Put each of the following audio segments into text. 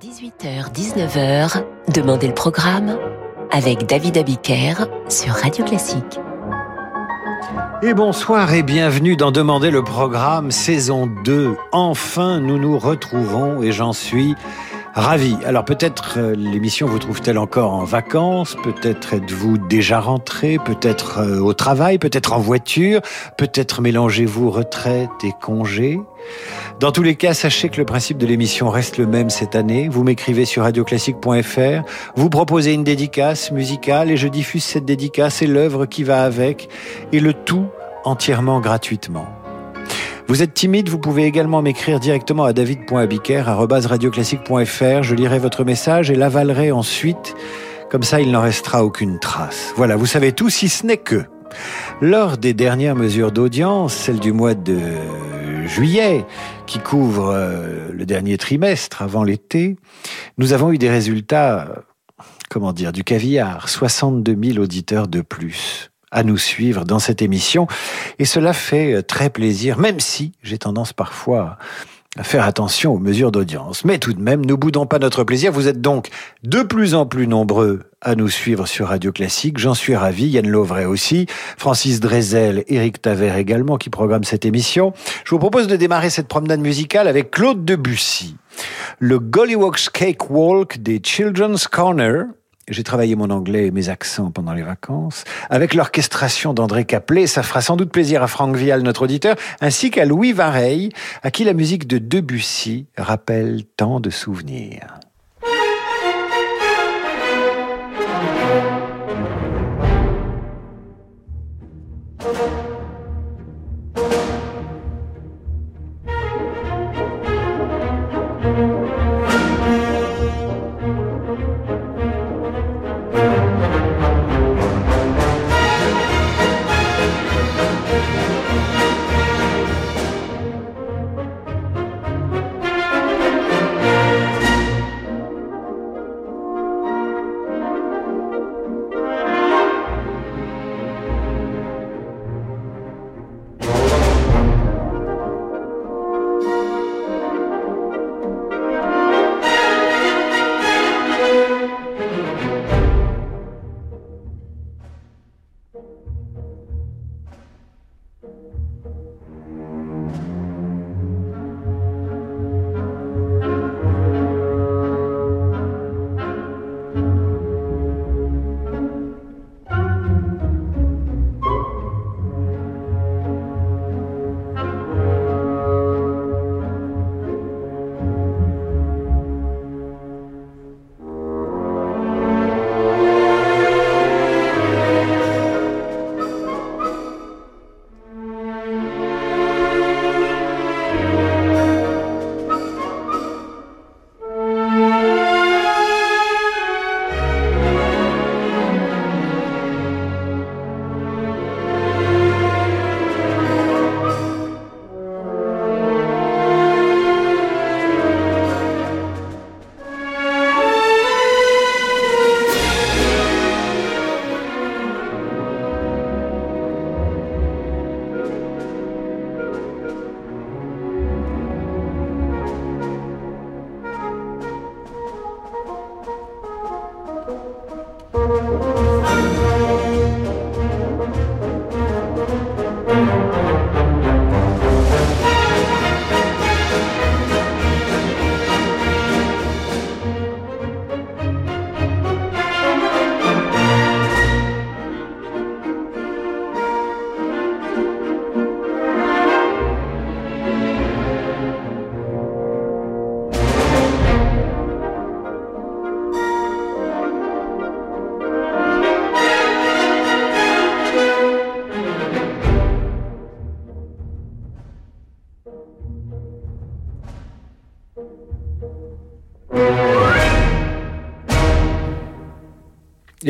18h-19h, Demandez le programme avec David Abiker sur Radio Classique. Et bonsoir et bienvenue dans Demandez le programme saison 2. Enfin, nous nous retrouvons et j'en suis ravi. Alors peut-être euh, l'émission vous trouve-t-elle encore en vacances, peut-être êtes-vous déjà rentré, peut-être euh, au travail, peut-être en voiture, peut-être mélangez-vous retraite et congé? Dans tous les cas, sachez que le principe de l'émission reste le même cette année. Vous m'écrivez sur radioclassique.fr, vous proposez une dédicace musicale et je diffuse cette dédicace et l'œuvre qui va avec et le tout entièrement gratuitement. Vous êtes timide, vous pouvez également m'écrire directement à david.abiker.radioclassique.fr. Je lirai votre message et l'avalerai ensuite. Comme ça, il n'en restera aucune trace. Voilà, vous savez tout, si ce n'est que. Lors des dernières mesures d'audience, celle du mois de juillet, qui couvre euh, le dernier trimestre avant l'été, nous avons eu des résultats, comment dire, du caviar. 62 000 auditeurs de plus à nous suivre dans cette émission. Et cela fait euh, très plaisir, même si j'ai tendance parfois à faire attention aux mesures d'audience. Mais tout de même, ne boudons pas notre plaisir. Vous êtes donc de plus en plus nombreux à nous suivre sur Radio Classique. J'en suis ravi. Yann Lovray aussi. Francis Drezel, Eric Taver également qui programme cette émission. Je vous propose de démarrer cette promenade musicale avec Claude Debussy. Le Gollywog's Cake Walk des Children's Corner, j'ai travaillé mon anglais et mes accents pendant les vacances. Avec l'orchestration d'André Caplet, ça fera sans doute plaisir à Franck Vial, notre auditeur, ainsi qu'à Louis Vareille, à qui la musique de Debussy rappelle tant de souvenirs.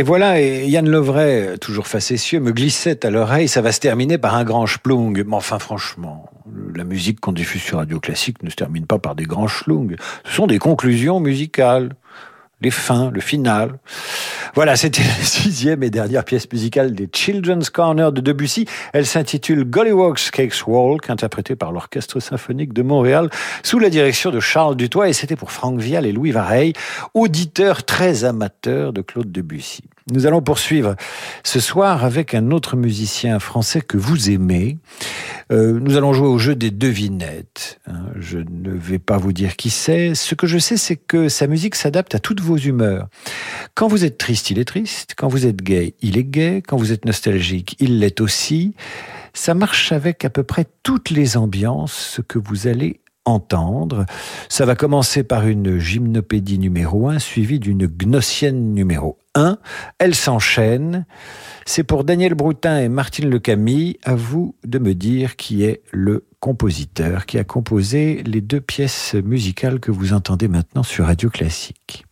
Et voilà, et Yann Lovray, toujours facétieux, me glissait à l'oreille, ça va se terminer par un grand schlung. Mais enfin, franchement, la musique qu'on diffuse sur Radio Classique ne se termine pas par des grands schlungs. Ce sont des conclusions musicales. Les fins, le final. Voilà, c'était la sixième et dernière pièce musicale des Children's Corner de Debussy. Elle s'intitule Gollywog's Cakes Walk, interprétée par l'Orchestre Symphonique de Montréal sous la direction de Charles Dutoit et c'était pour Franck Vial et Louis Vareille, auditeurs très amateurs de Claude Debussy. Nous allons poursuivre ce soir avec un autre musicien français que vous aimez. Euh, nous allons jouer au jeu des devinettes. Hein. Je ne vais pas vous dire qui c'est. Ce que je sais, c'est que sa musique s'adapte à toutes vos humeurs. Quand vous êtes triste, il est triste. Quand vous êtes gay, il est gay. Quand vous êtes nostalgique, il l'est aussi. Ça marche avec à peu près toutes les ambiances, ce que vous allez entendre. Ça va commencer par une gymnopédie numéro 1 suivie d'une gnossienne numéro 1. Elle s'enchaîne. C'est pour Daniel Broutin et Martine Le Camille. À vous de me dire qui est le compositeur qui a composé les deux pièces musicales que vous entendez maintenant sur Radio Classique.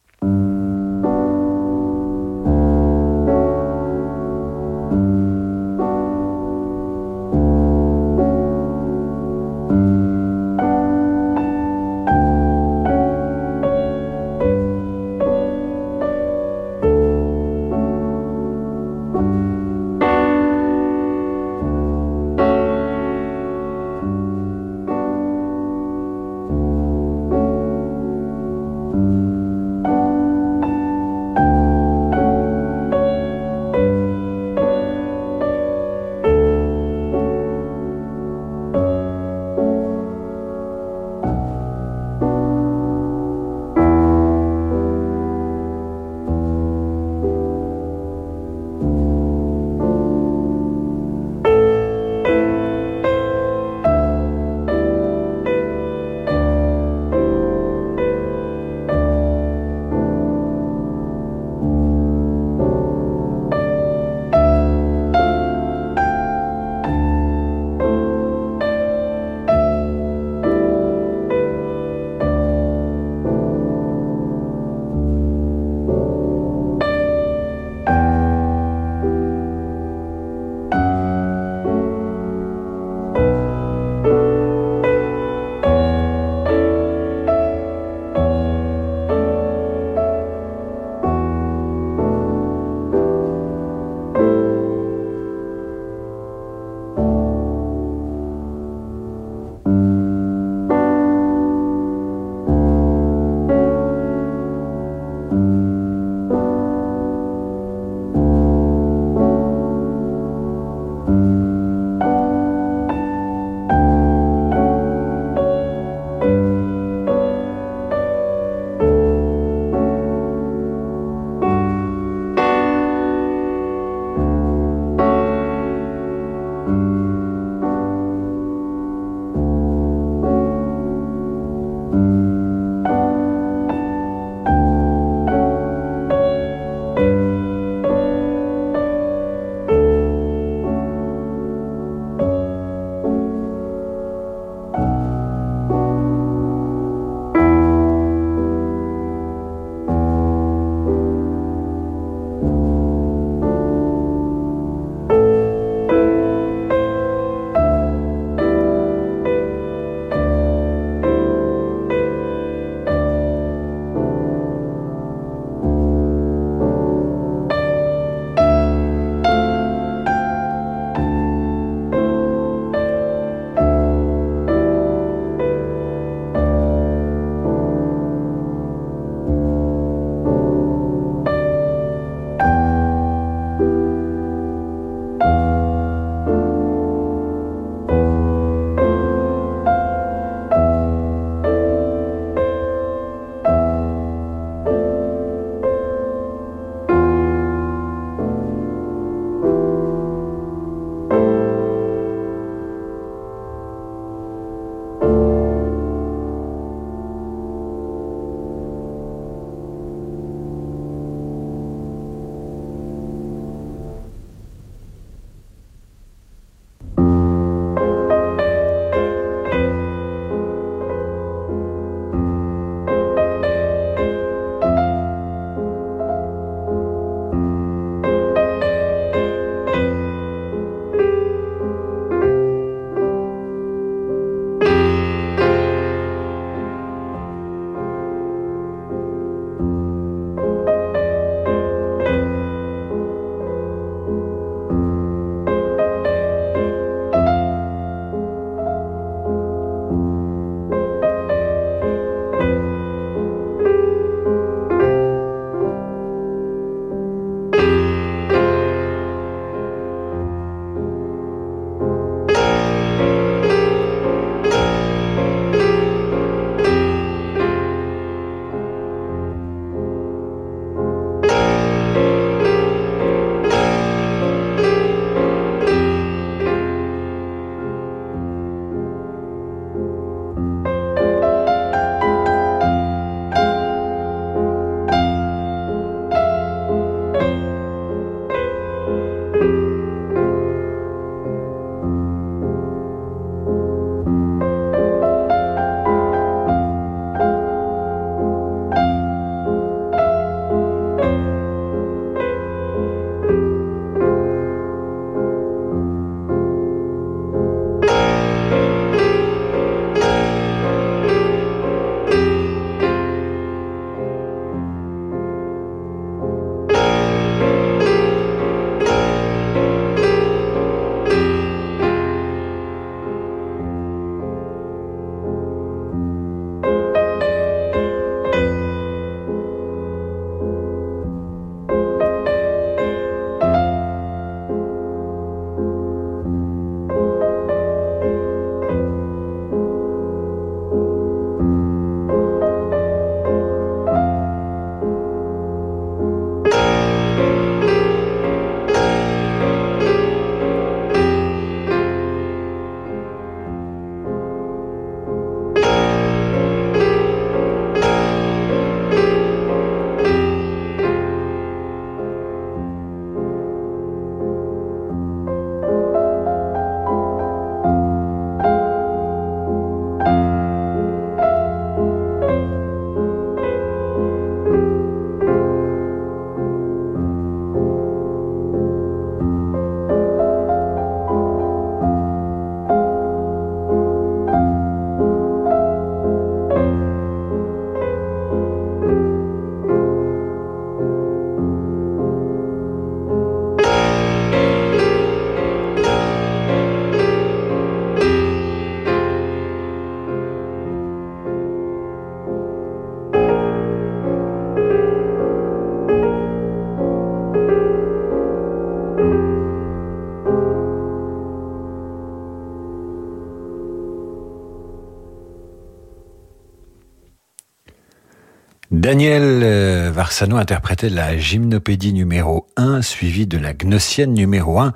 Daniel euh, Varsano interprétait la gymnopédie numéro 1, suivie de la gnossienne numéro 1.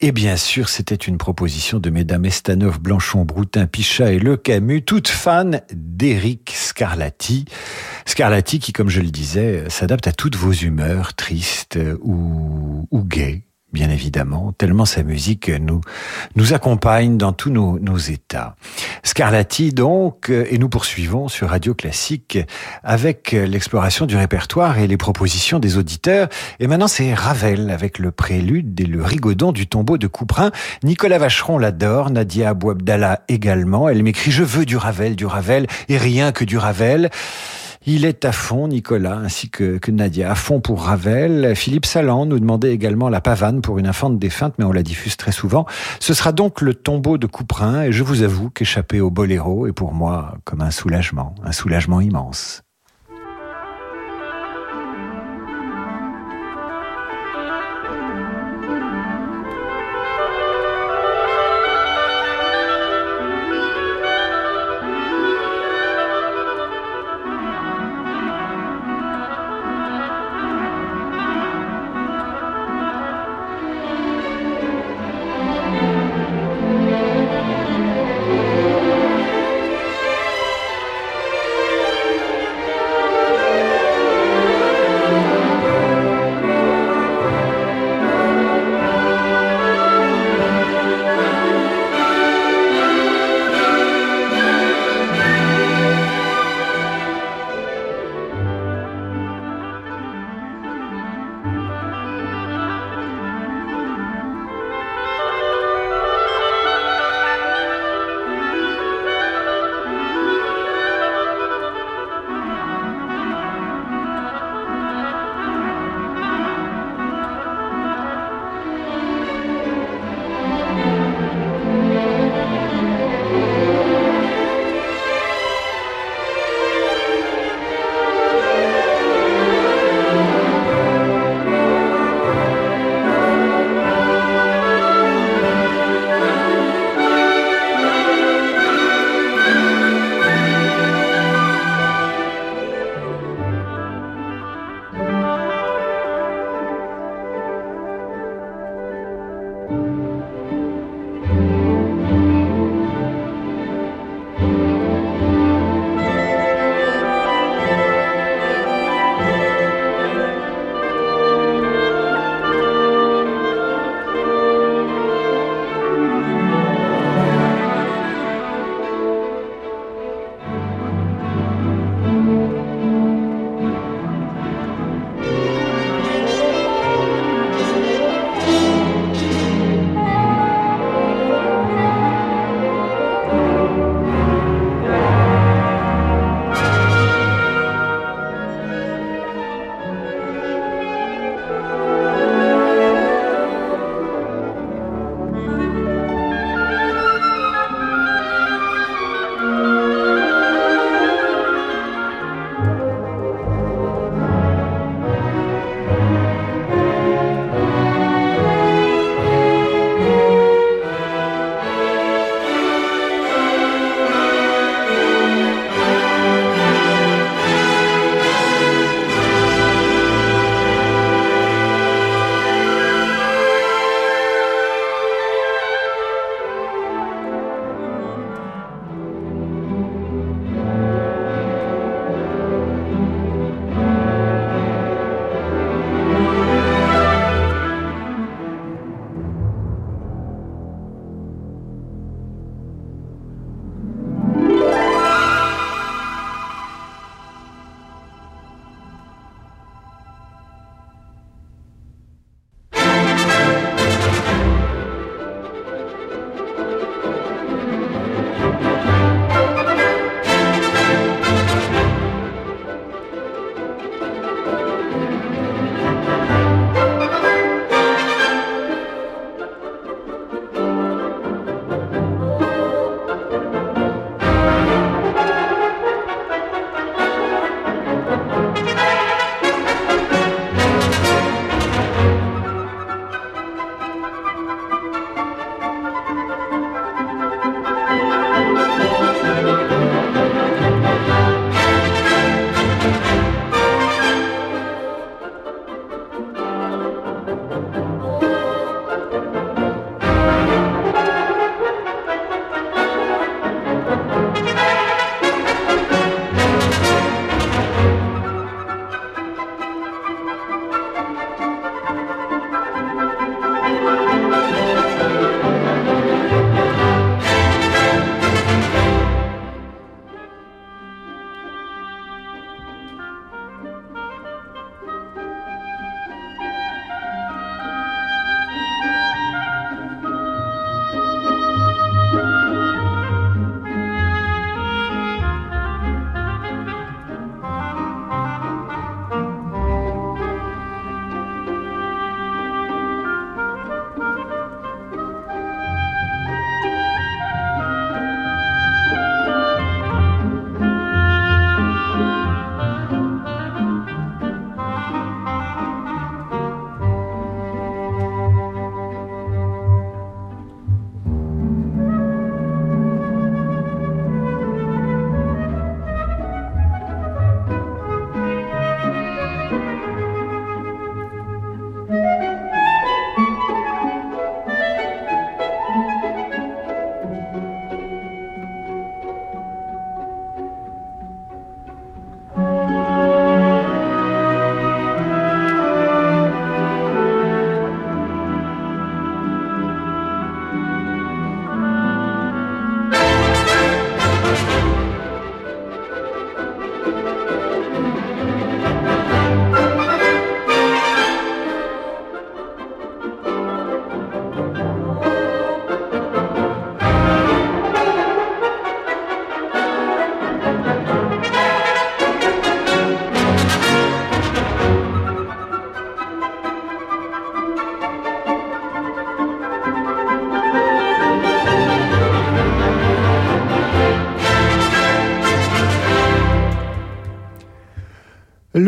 Et bien sûr, c'était une proposition de mesdames Estanov, Blanchon, Broutin, Pichat et Le Camus, toutes fans d'Éric Scarlatti. Scarlatti qui, comme je le disais, s'adapte à toutes vos humeurs, tristes ou, ou gaies bien évidemment, tellement sa musique nous, accompagne dans tous nos, états. Scarlatti, donc, et nous poursuivons sur Radio Classique avec l'exploration du répertoire et les propositions des auditeurs. Et maintenant, c'est Ravel avec le prélude et le rigodon du tombeau de Couperin. Nicolas Vacheron l'adore, Nadia Abouabdallah également. Elle m'écrit, je veux du Ravel, du Ravel, et rien que du Ravel. Il est à fond, Nicolas, ainsi que, Nadia, à fond pour Ravel. Philippe Salan nous demandait également la pavane pour une infante défunte, mais on la diffuse très souvent. Ce sera donc le tombeau de Couperin, et je vous avoue qu'échapper au boléro est pour moi comme un soulagement, un soulagement immense.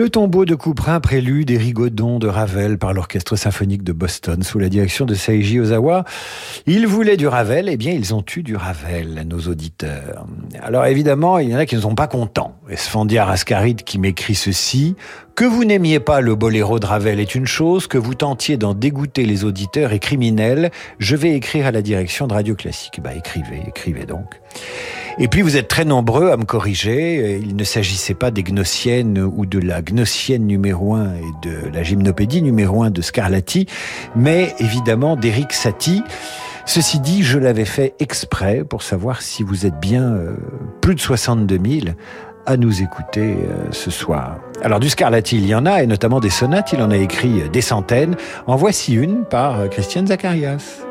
Le tombeau de Couperin, prélude et rigodon de Ravel par l'orchestre symphonique de Boston sous la direction de Seiji Ozawa. Ils voulaient du Ravel, eh bien ils ont eu du Ravel, nos auditeurs. Alors évidemment, il y en a qui ne sont pas contents. Esfandiar Ascaride qui m'écrit ceci. Que vous n'aimiez pas le boléro de Ravel est une chose, que vous tentiez d'en dégoûter les auditeurs est criminel. Je vais écrire à la direction de Radio Classique. Bah écrivez, écrivez donc. Et puis vous êtes très nombreux à me corriger. Il ne s'agissait pas des Gnossiennes ou de la Gnossienne numéro 1 et de la gymnopédie numéro 1 de Scarlatti, mais évidemment d'Eric Satie. Ceci dit, je l'avais fait exprès pour savoir si vous êtes bien euh, plus de 62 000 à nous écouter euh, ce soir. Alors du Scarlatti, il y en a, et notamment des sonates, il en a écrit des centaines. En voici une par euh, Christiane Zacharias.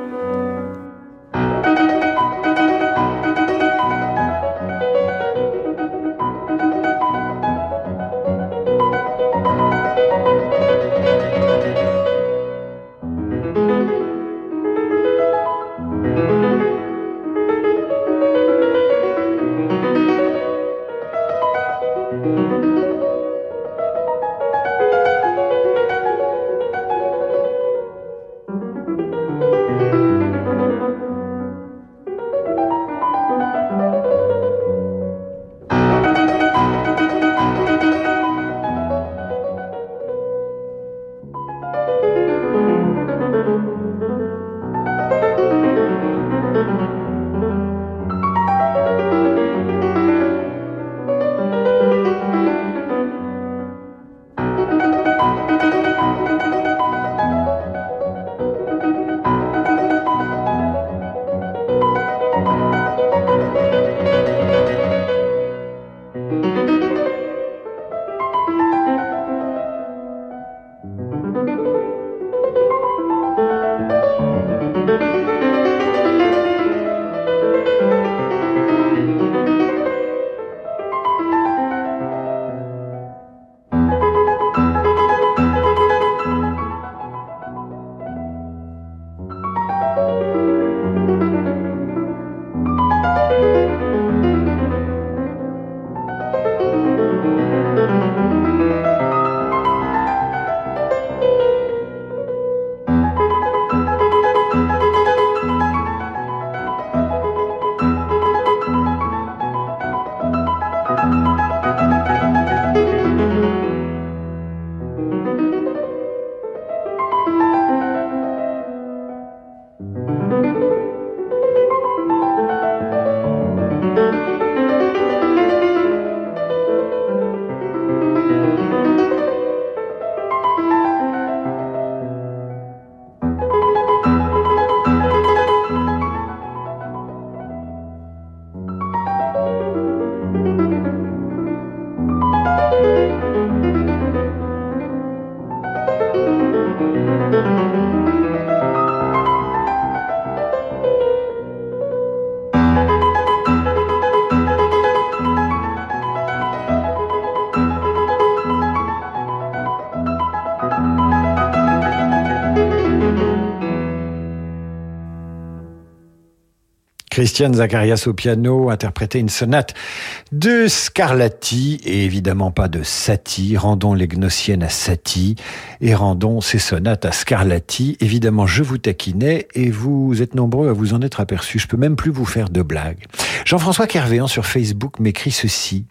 Christiane Zacharias au piano interprétait une sonate de Scarlatti et évidemment pas de Satie. Rendons les Gnossiennes à Satie et rendons ces sonates à Scarlatti. Évidemment, je vous taquinais et vous êtes nombreux à vous en être aperçus. Je peux même plus vous faire de blagues. Jean-François Kervéan sur Facebook m'écrit ceci.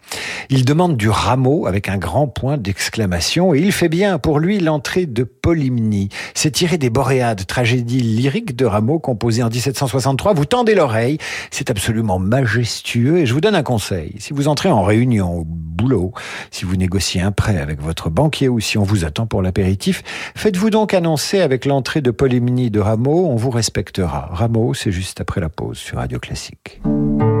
Il demande du rameau avec un grand point d'exclamation et il fait bien. Pour lui, l'entrée de Polymnie. C'est tiré des Boréades, tragédie lyrique de Rameau composée en 1763. Vous tendez l'oreille c'est absolument majestueux et je vous donne un conseil. Si vous entrez en réunion au boulot, si vous négociez un prêt avec votre banquier ou si on vous attend pour l'apéritif, faites-vous donc annoncer avec l'entrée de Polymnie de Rameau, on vous respectera. Rameau, c'est juste après la pause sur Radio Classique.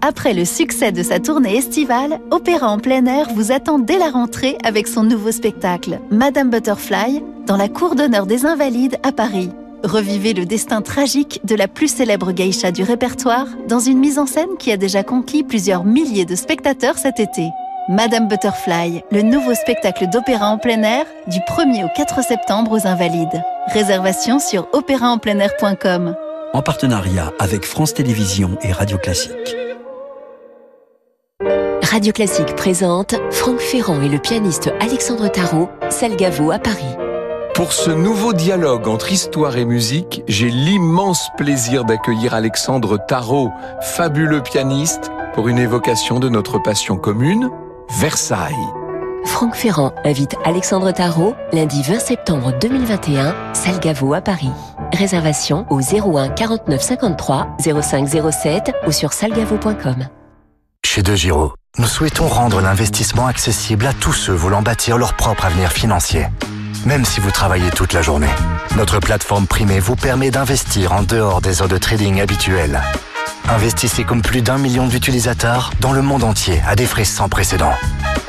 Après le succès de sa tournée estivale, Opéra en plein air vous attend dès la rentrée avec son nouveau spectacle, Madame Butterfly, dans la cour d'honneur des Invalides à Paris. Revivez le destin tragique de la plus célèbre geisha du répertoire dans une mise en scène qui a déjà conquis plusieurs milliers de spectateurs cet été. Madame Butterfly, le nouveau spectacle d'opéra en plein air du 1er au 4 septembre aux Invalides. Réservation sur opéraenpleinair.com. En partenariat avec France Télévisions et Radio Classique. Radio Classique présente Franck Ferrand et le pianiste Alexandre Tarot, Salgavo à Paris. Pour ce nouveau dialogue entre histoire et musique, j'ai l'immense plaisir d'accueillir Alexandre Tarot, fabuleux pianiste, pour une évocation de notre passion commune, Versailles. Franck Ferrand invite Alexandre Tarot lundi 20 septembre 2021, Salgavo à Paris. Réservation au 01 49 53 05 07 ou sur salgavo.com. De Giro, nous souhaitons rendre l'investissement accessible à tous ceux voulant bâtir leur propre avenir financier. Même si vous travaillez toute la journée, notre plateforme primée vous permet d'investir en dehors des heures de trading habituelles. Investissez comme plus d'un million d'utilisateurs dans le monde entier à des frais sans précédent.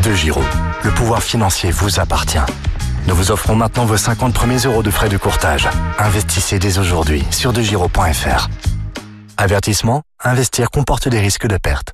De Giro, le pouvoir financier vous appartient. Nous vous offrons maintenant vos 50 premiers euros de frais de courtage. Investissez dès aujourd'hui sur degiro.fr. Avertissement, investir comporte des risques de perte.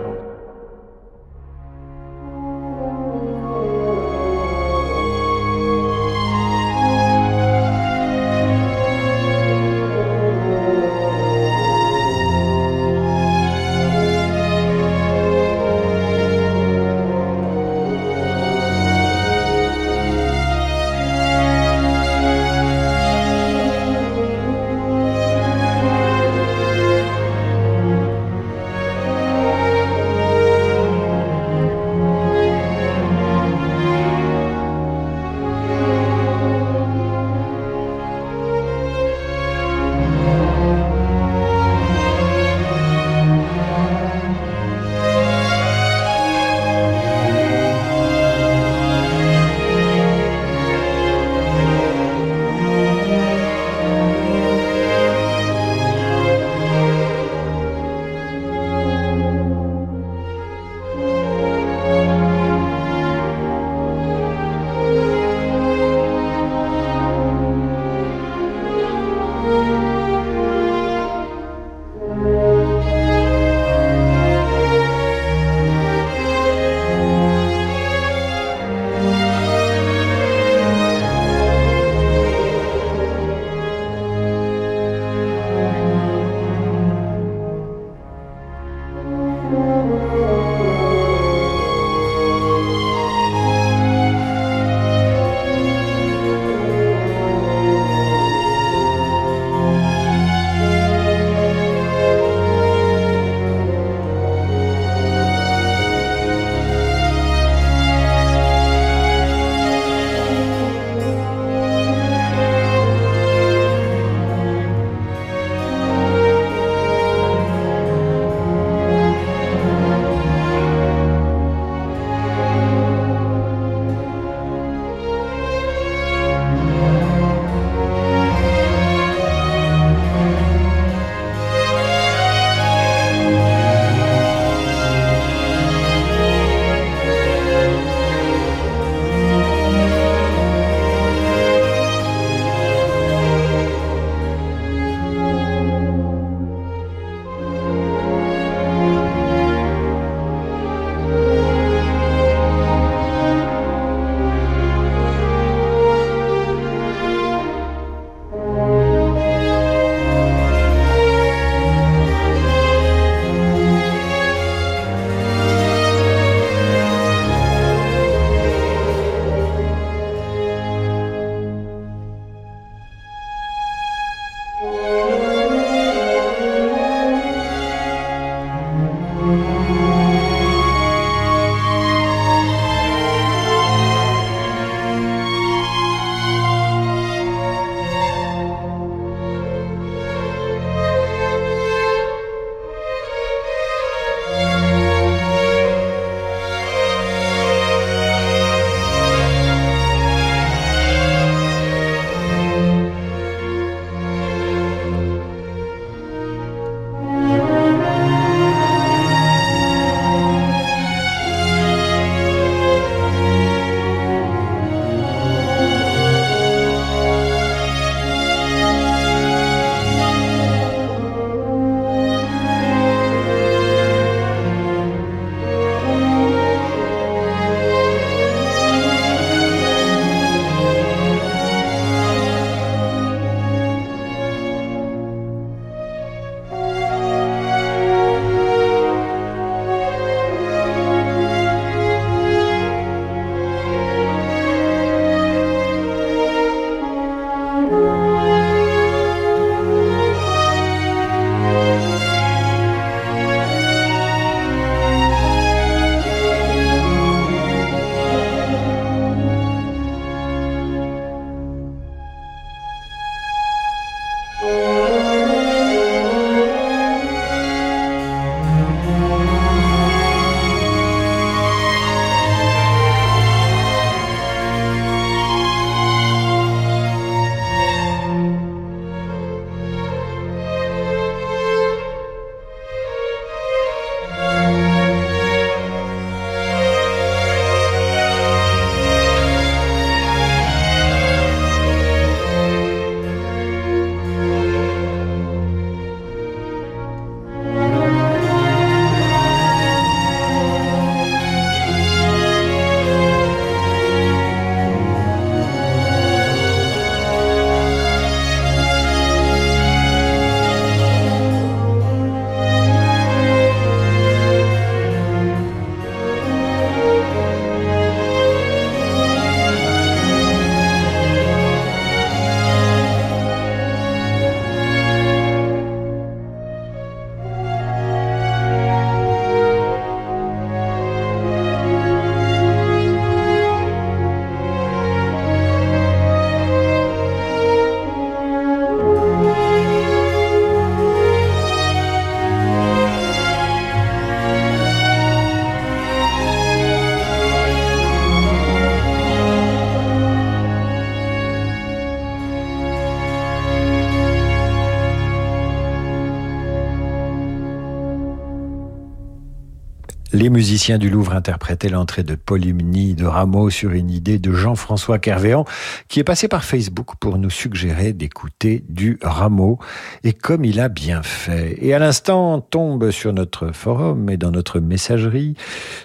Les musiciens du Louvre interprétaient l'entrée de Polymnie de Rameau sur une idée de Jean-François Kervéan qui est passé par Facebook pour nous suggérer d'écouter du Rameau et comme il a bien fait. Et à l'instant tombe sur notre forum et dans notre messagerie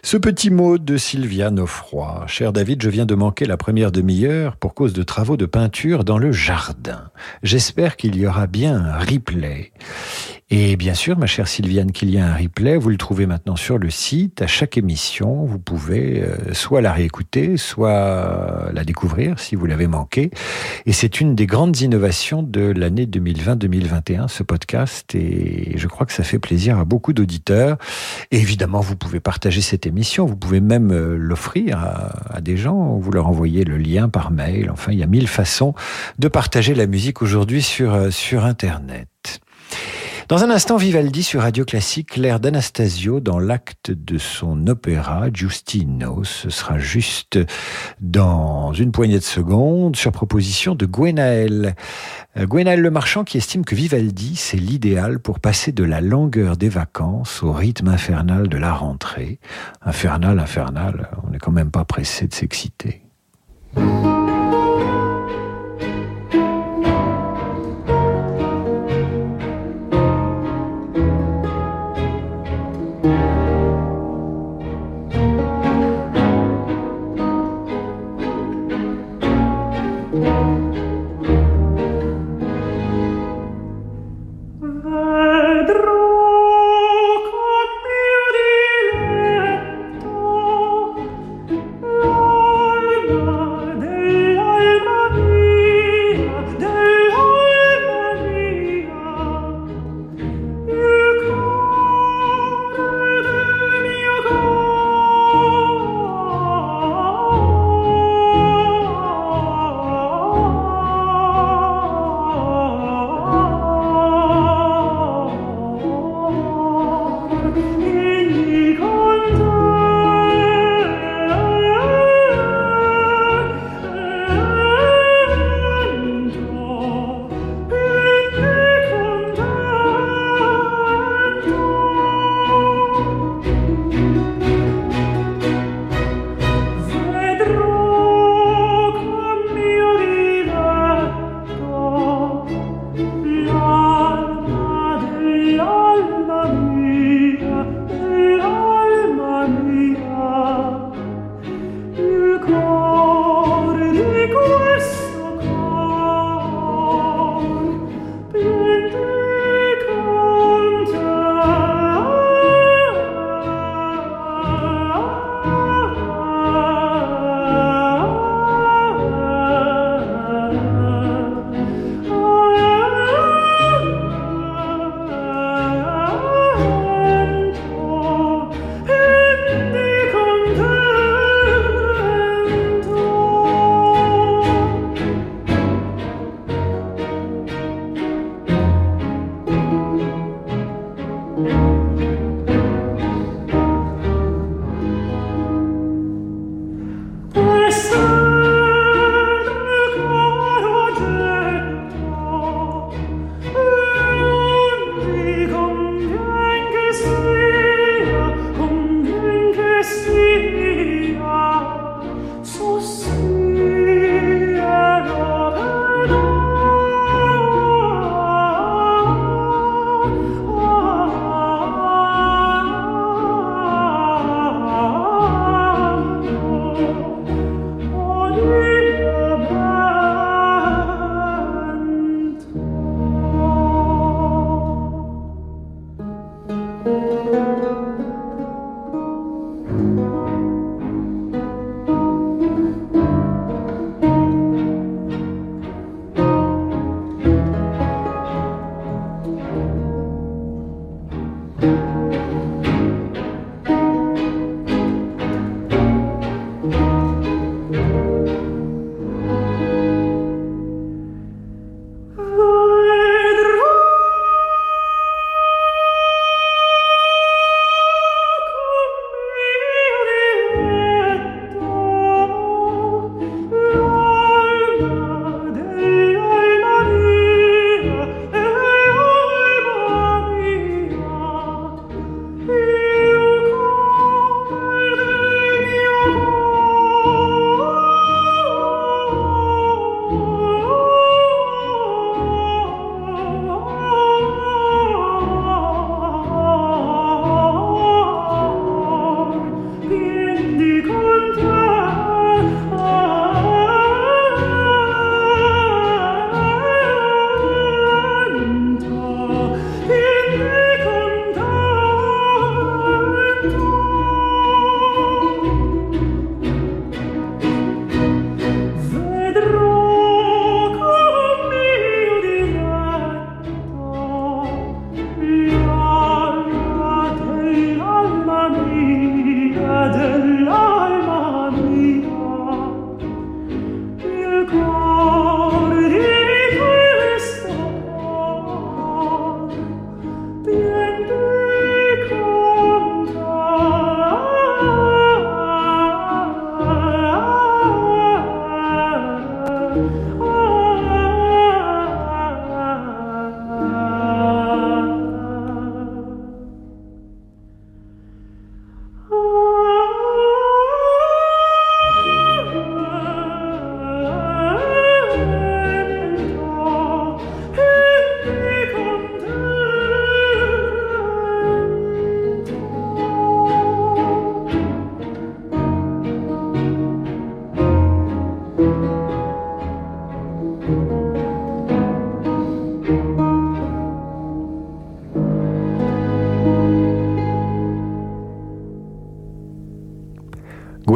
ce petit mot de Sylvia Nofroy. Cher David, je viens de manquer la première demi-heure pour cause de travaux de peinture dans le jardin. J'espère qu'il y aura bien un replay. Et bien sûr, ma chère Sylviane, qu'il y a un replay, vous le trouvez maintenant sur le site. À chaque émission, vous pouvez euh, soit la réécouter, soit la découvrir si vous l'avez manqué. Et c'est une des grandes innovations de l'année 2020-2021, ce podcast. Et je crois que ça fait plaisir à beaucoup d'auditeurs. Et évidemment, vous pouvez partager cette émission. Vous pouvez même euh, l'offrir à, à des gens. Vous leur envoyez le lien par mail. Enfin, il y a mille façons de partager la musique aujourd'hui sur, euh, sur Internet. Dans un instant, Vivaldi sur Radio Classique, l'air d'Anastasio dans l'acte de son opéra Giustino. Ce sera juste dans une poignée de secondes sur proposition de Gwenaël. Euh, Gwenaël Le Marchand qui estime que Vivaldi, c'est l'idéal pour passer de la longueur des vacances au rythme infernal de la rentrée. Infernal, infernal, on n'est quand même pas pressé de s'exciter.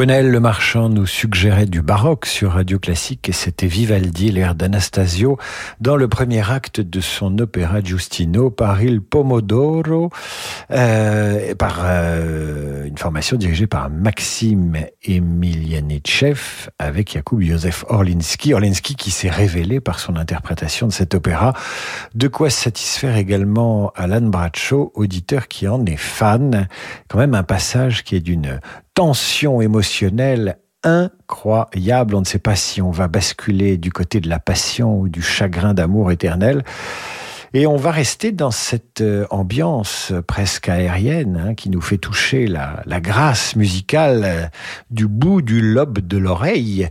Gwenaël Le Marchand nous suggérait du baroque sur Radio Classique et c'était Vivaldi, l'air d'Anastasio, dans le premier acte de son opéra Giustino par Il Pomodoro, euh, par euh, une formation dirigée par Maxime Emilianitchev avec Jakub Józef Orlinski. Orlinski qui s'est révélé par son interprétation de cet opéra. De quoi satisfaire également Alan Bradshaw, auditeur qui en est fan. Quand même un passage qui est d'une tension émotionnelle incroyable. On ne sait pas si on va basculer du côté de la passion ou du chagrin d'amour éternel. Et on va rester dans cette euh, ambiance presque aérienne hein, qui nous fait toucher la, grâce musicale euh, du bout du lobe de l'oreille,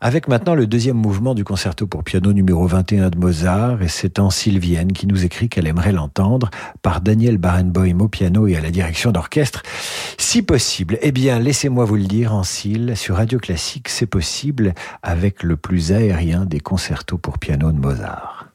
avec maintenant le deuxième mouvement du concerto pour piano numéro 21 de Mozart, et c'est en Sylvienne qui nous écrit qu'elle aimerait l'entendre par Daniel Barenboim au piano et à la direction d'orchestre. Si possible, eh bien laissez-moi vous le dire en Syl, sur Radio Classique, c'est possible avec le plus aérien des concertos pour piano de Mozart.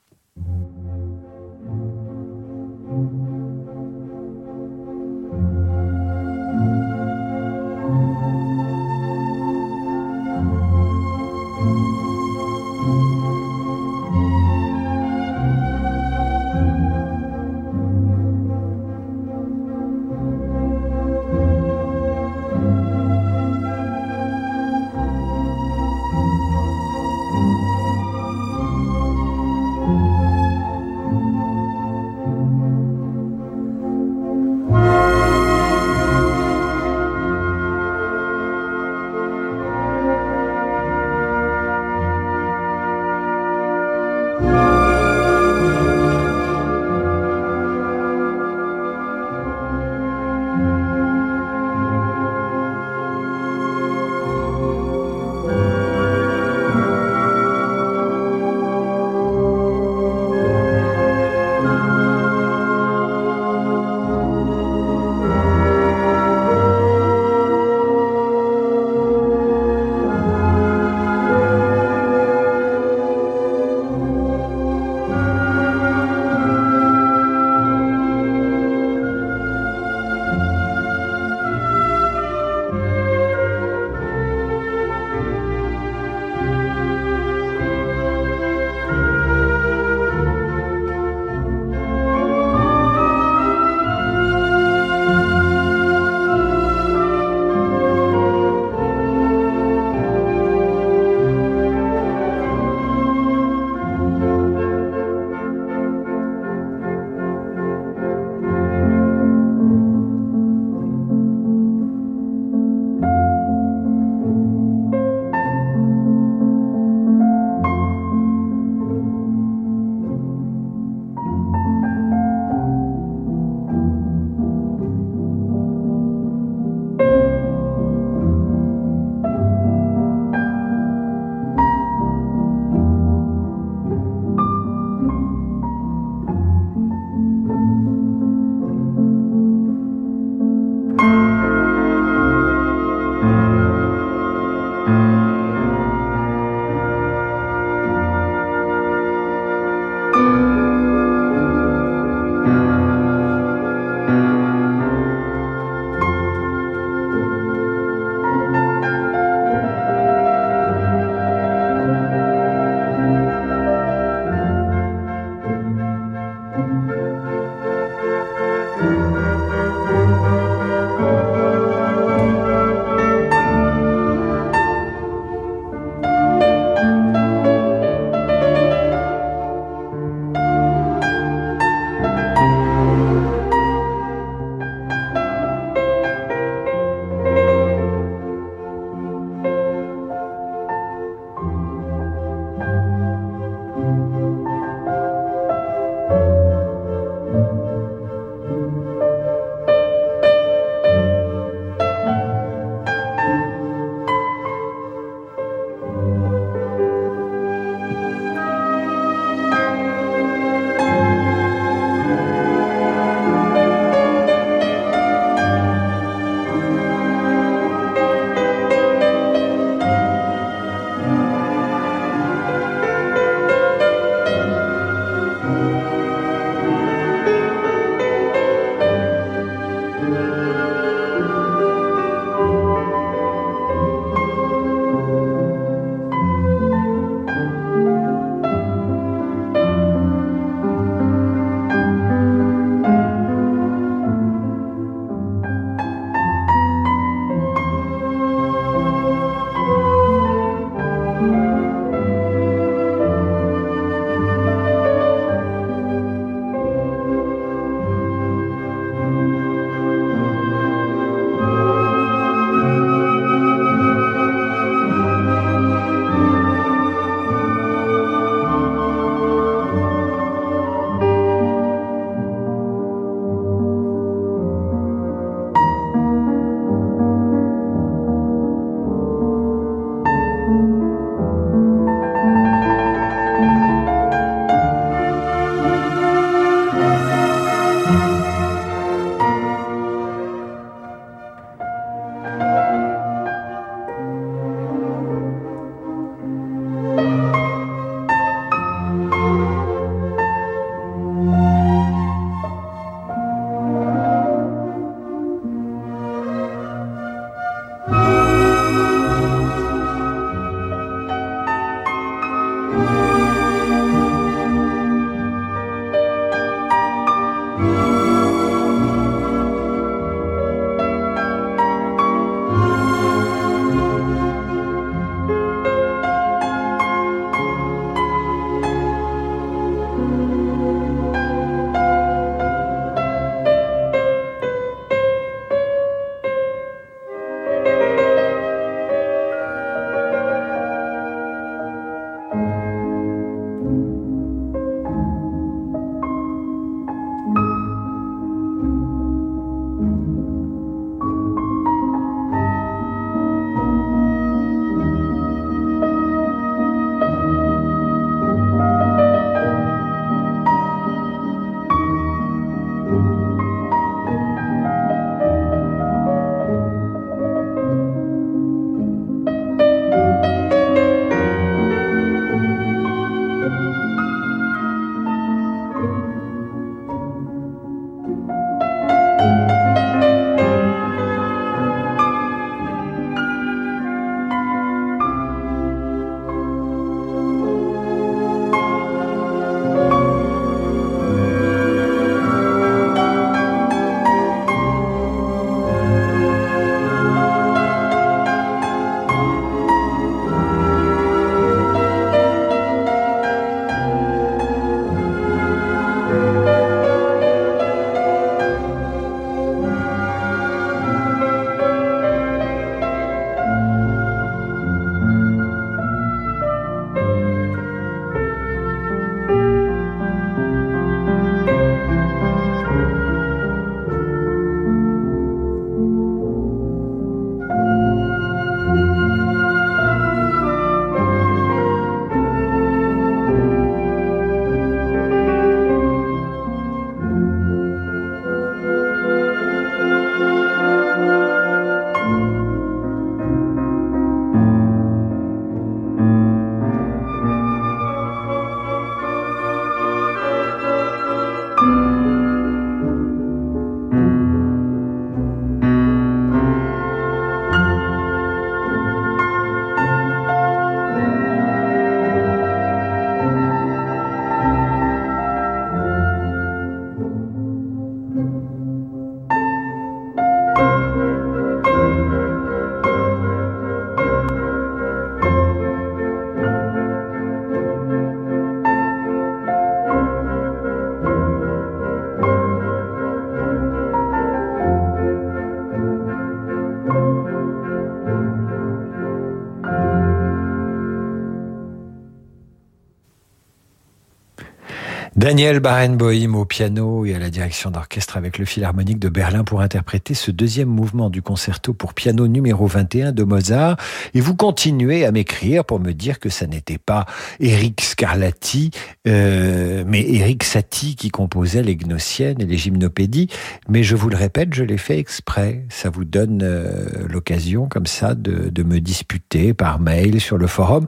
Daniel Barenboim au piano et à la direction d'orchestre avec le Philharmonique de Berlin pour interpréter ce deuxième mouvement du concerto pour piano numéro 21 de Mozart. Et vous continuez à m'écrire pour me dire que ça n'était pas Eric Scarlatti, euh, mais Eric Satie qui composait les Gnossiennes et les Gymnopédies. Mais je vous le répète, je l'ai fait exprès. Ça vous donne euh, l'occasion comme ça de, de me disputer par mail sur le forum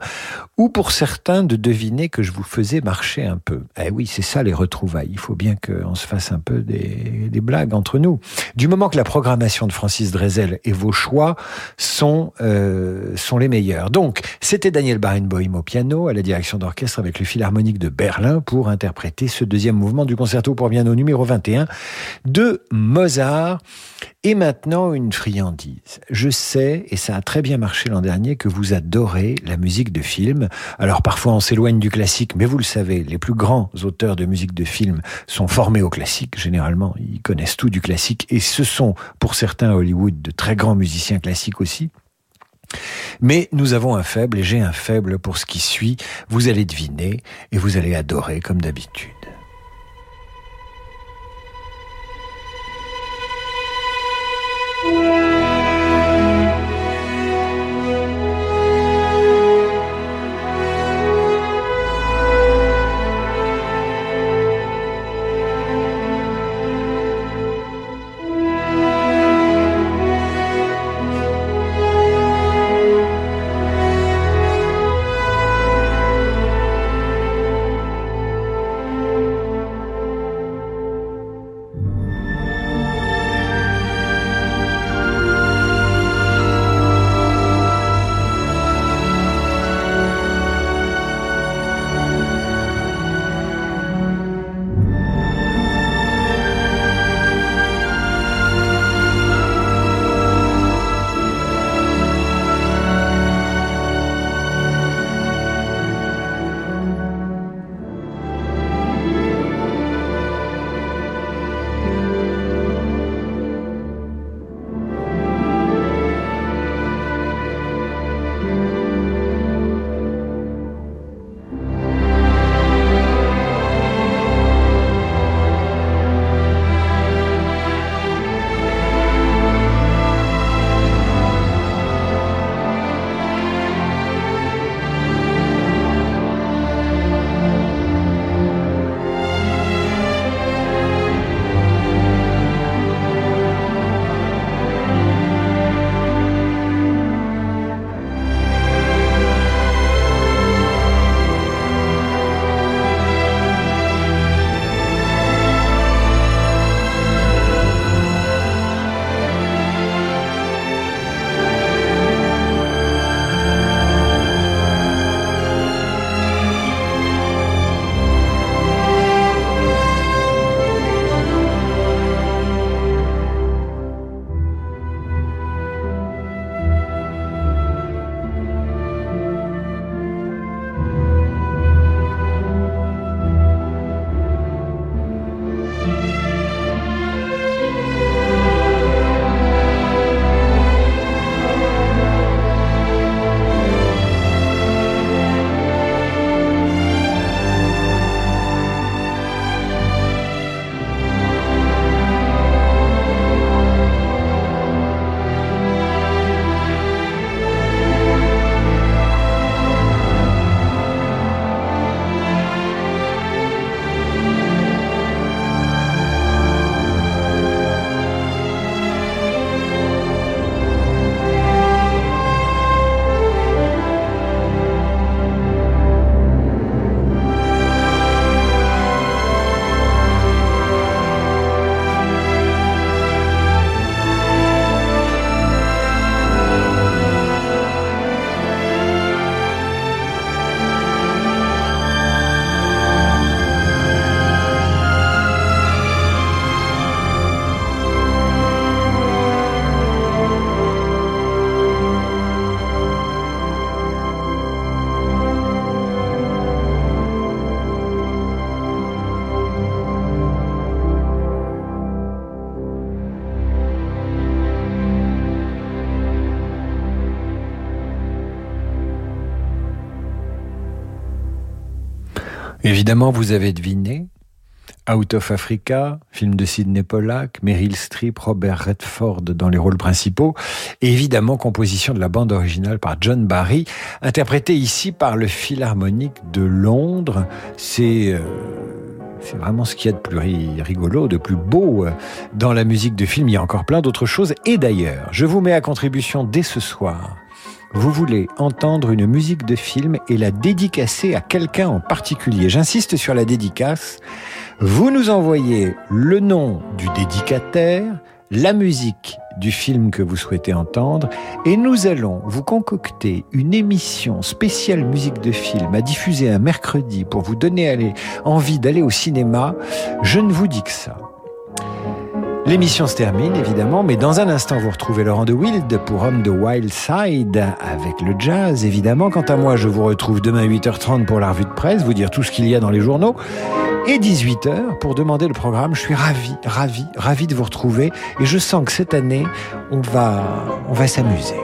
ou pour certains de deviner que je vous faisais marcher un peu. Eh oui, c'est ça les retrouvailles. Il faut bien qu'on se fasse un peu des, des, blagues entre nous. Du moment que la programmation de Francis Drezel et vos choix sont, euh, sont les meilleurs. Donc, c'était Daniel Barenboim au piano, à la direction d'orchestre avec le Philharmonique de Berlin pour interpréter ce deuxième mouvement du concerto pour piano numéro 21 de Mozart. Et maintenant, une friandise. Je sais, et ça a très bien marché l'an dernier, que vous adorez la musique de film. Alors parfois on s'éloigne du classique, mais vous le savez, les plus grands auteurs de musique de film sont formés au classique. Généralement, ils connaissent tout du classique, et ce sont, pour certains à Hollywood, de très grands musiciens classiques aussi. Mais nous avons un faible, et j'ai un faible pour ce qui suit. Vous allez deviner, et vous allez adorer comme d'habitude. Évidemment, vous avez deviné. Out of Africa, film de Sidney Pollack, Meryl Streep, Robert Redford dans les rôles principaux, et évidemment composition de la bande originale par John Barry, interprétée ici par le Philharmonique de Londres. C'est euh, c'est vraiment ce qu'il y a de plus rigolo, de plus beau euh, dans la musique de film. Il y a encore plein d'autres choses. Et d'ailleurs, je vous mets à contribution dès ce soir vous voulez entendre une musique de film et la dédicacer à quelqu'un en particulier. J'insiste sur la dédicace. Vous nous envoyez le nom du dédicataire, la musique du film que vous souhaitez entendre et nous allons vous concocter une émission spéciale musique de film à diffuser un mercredi pour vous donner envie d'aller au cinéma. Je ne vous dis que ça. L'émission se termine évidemment, mais dans un instant vous retrouvez Laurent de Wild pour Homme de Wild Side avec le jazz évidemment. Quant à moi, je vous retrouve demain 8h30 pour la revue de presse, vous dire tout ce qu'il y a dans les journaux et 18h pour demander le programme. Je suis ravi, ravi, ravi de vous retrouver et je sens que cette année, on va, on va s'amuser.